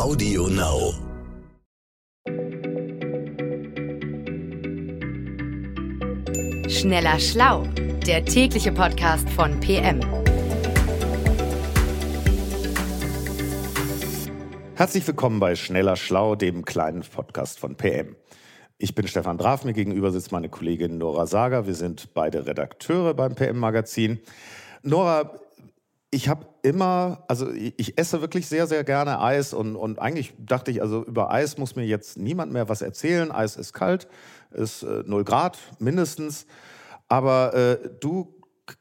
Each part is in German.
Audio Now. Schneller Schlau, der tägliche Podcast von PM. Herzlich willkommen bei Schneller Schlau, dem kleinen Podcast von PM. Ich bin Stefan Draf, mir gegenüber sitzt meine Kollegin Nora Sager. Wir sind beide Redakteure beim PM-Magazin. Nora, ich habe immer, also ich esse wirklich sehr, sehr gerne Eis und, und eigentlich dachte ich, also über Eis muss mir jetzt niemand mehr was erzählen. Eis ist kalt, ist äh, 0 Grad mindestens. Aber äh, du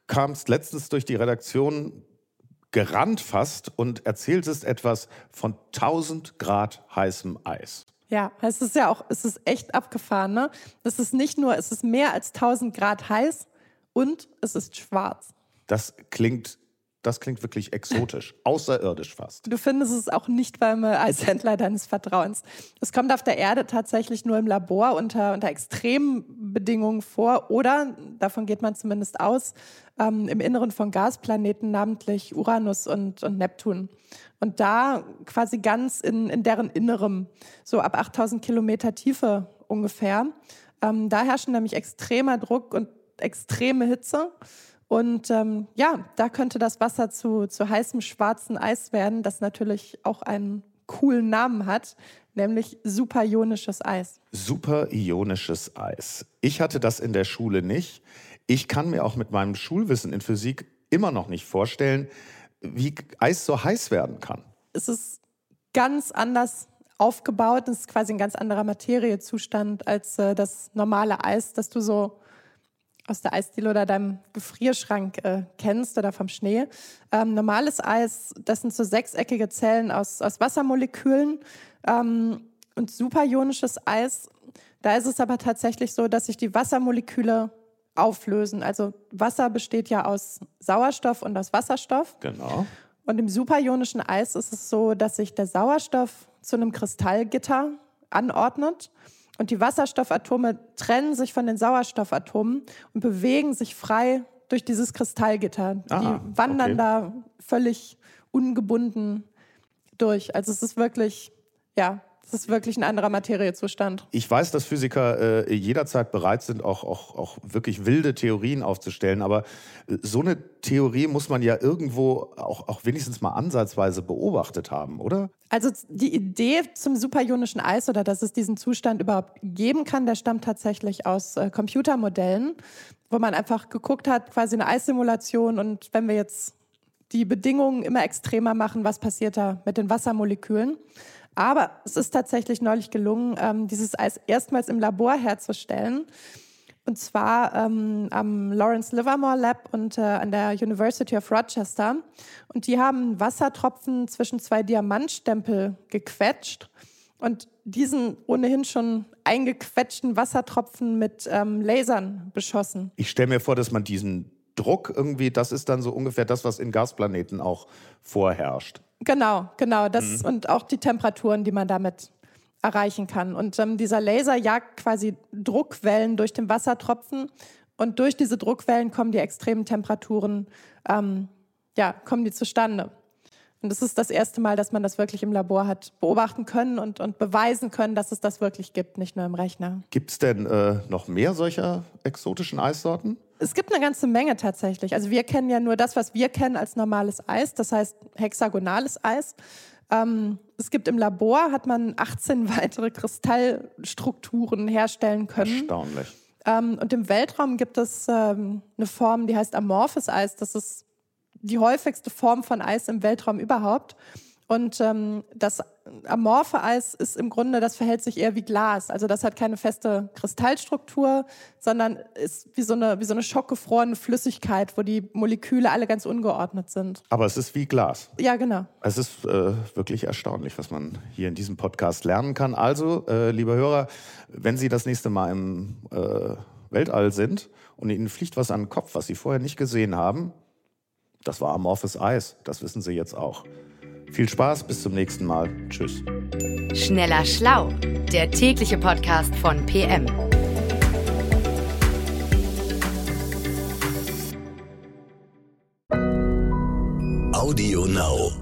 kamst letztens durch die Redaktion gerannt fast und erzähltest etwas von 1000 Grad heißem Eis. Ja, es ist ja auch, es ist echt abgefahren, ne? Es ist nicht nur, es ist mehr als 1000 Grad heiß und es ist schwarz. Das klingt das klingt wirklich exotisch, außerirdisch fast. Du findest es auch nicht beim äh, Eishändler deines Vertrauens. Es kommt auf der Erde tatsächlich nur im Labor unter, unter extremen Bedingungen vor oder, davon geht man zumindest aus, ähm, im Inneren von Gasplaneten, namentlich Uranus und, und Neptun. Und da quasi ganz in, in deren Innerem, so ab 8000 Kilometer Tiefe ungefähr. Ähm, da herrschen nämlich extremer Druck und extreme Hitze. Und ähm, ja, da könnte das Wasser zu, zu heißem schwarzen Eis werden, das natürlich auch einen coolen Namen hat, nämlich superionisches Eis. Superionisches Eis. Ich hatte das in der Schule nicht. Ich kann mir auch mit meinem Schulwissen in Physik immer noch nicht vorstellen, wie Eis so heiß werden kann. Es ist ganz anders aufgebaut. Es ist quasi ein ganz anderer Materiezustand als äh, das normale Eis, das du so aus der Eisdiele oder deinem Gefrierschrank äh, kennst oder vom Schnee. Ähm, normales Eis, das sind so sechseckige Zellen aus, aus Wassermolekülen. Ähm, und superionisches Eis, da ist es aber tatsächlich so, dass sich die Wassermoleküle auflösen. Also Wasser besteht ja aus Sauerstoff und aus Wasserstoff. Genau. Und im superionischen Eis ist es so, dass sich der Sauerstoff zu einem Kristallgitter anordnet und die Wasserstoffatome trennen sich von den Sauerstoffatomen und bewegen sich frei durch dieses Kristallgitter. Ah, die wandern okay. da völlig ungebunden durch. Also es ist wirklich, ja, es ist wirklich ein anderer Materiezustand. Ich weiß, dass Physiker äh, jederzeit bereit sind, auch, auch, auch wirklich wilde Theorien aufzustellen, aber äh, so eine Theorie muss man ja irgendwo auch, auch wenigstens mal ansatzweise beobachtet haben, oder? Also die Idee zum superionischen Eis oder dass es diesen Zustand überhaupt geben kann, der stammt tatsächlich aus äh, Computermodellen, wo man einfach geguckt hat, quasi eine Eissimulation und wenn wir jetzt die Bedingungen immer extremer machen, was passiert da mit den Wassermolekülen? Aber es ist tatsächlich neulich gelungen, ähm, dieses Eis erstmals im Labor herzustellen. Und zwar ähm, am Lawrence Livermore Lab und äh, an der University of Rochester. Und die haben Wassertropfen zwischen zwei Diamantstempel gequetscht und diesen ohnehin schon eingequetschten Wassertropfen mit ähm, Lasern beschossen. Ich stelle mir vor, dass man diesen Druck irgendwie, das ist dann so ungefähr das, was in Gasplaneten auch vorherrscht. Genau, genau. Das und auch die Temperaturen, die man damit erreichen kann. Und ähm, dieser Laser jagt quasi Druckwellen durch den Wassertropfen und durch diese Druckwellen kommen die extremen Temperaturen, ähm, ja, kommen die zustande. Und das ist das erste Mal, dass man das wirklich im Labor hat beobachten können und, und beweisen können, dass es das wirklich gibt, nicht nur im Rechner. Gibt es denn äh, noch mehr solcher exotischen Eissorten? Es gibt eine ganze Menge tatsächlich. Also wir kennen ja nur das, was wir kennen als normales Eis, das heißt hexagonales Eis. Ähm, es gibt im Labor, hat man 18 weitere Kristallstrukturen herstellen können. Erstaunlich. Ähm, und im Weltraum gibt es ähm, eine Form, die heißt amorphes Eis. Das ist die häufigste Form von Eis im Weltraum überhaupt. Und ähm, das amorphe Eis ist im Grunde, das verhält sich eher wie Glas. Also das hat keine feste Kristallstruktur, sondern ist wie so eine, wie so eine schockgefrorene Flüssigkeit, wo die Moleküle alle ganz ungeordnet sind. Aber es ist wie Glas. Ja, genau. Es ist äh, wirklich erstaunlich, was man hier in diesem Podcast lernen kann. Also, äh, liebe Hörer, wenn Sie das nächste Mal im äh, Weltall sind und Ihnen fliegt was an den Kopf, was Sie vorher nicht gesehen haben, das war amorphes Eis. Das wissen Sie jetzt auch. Viel Spaß, bis zum nächsten Mal. Tschüss. Schneller Schlau, der tägliche Podcast von PM. Audio Now.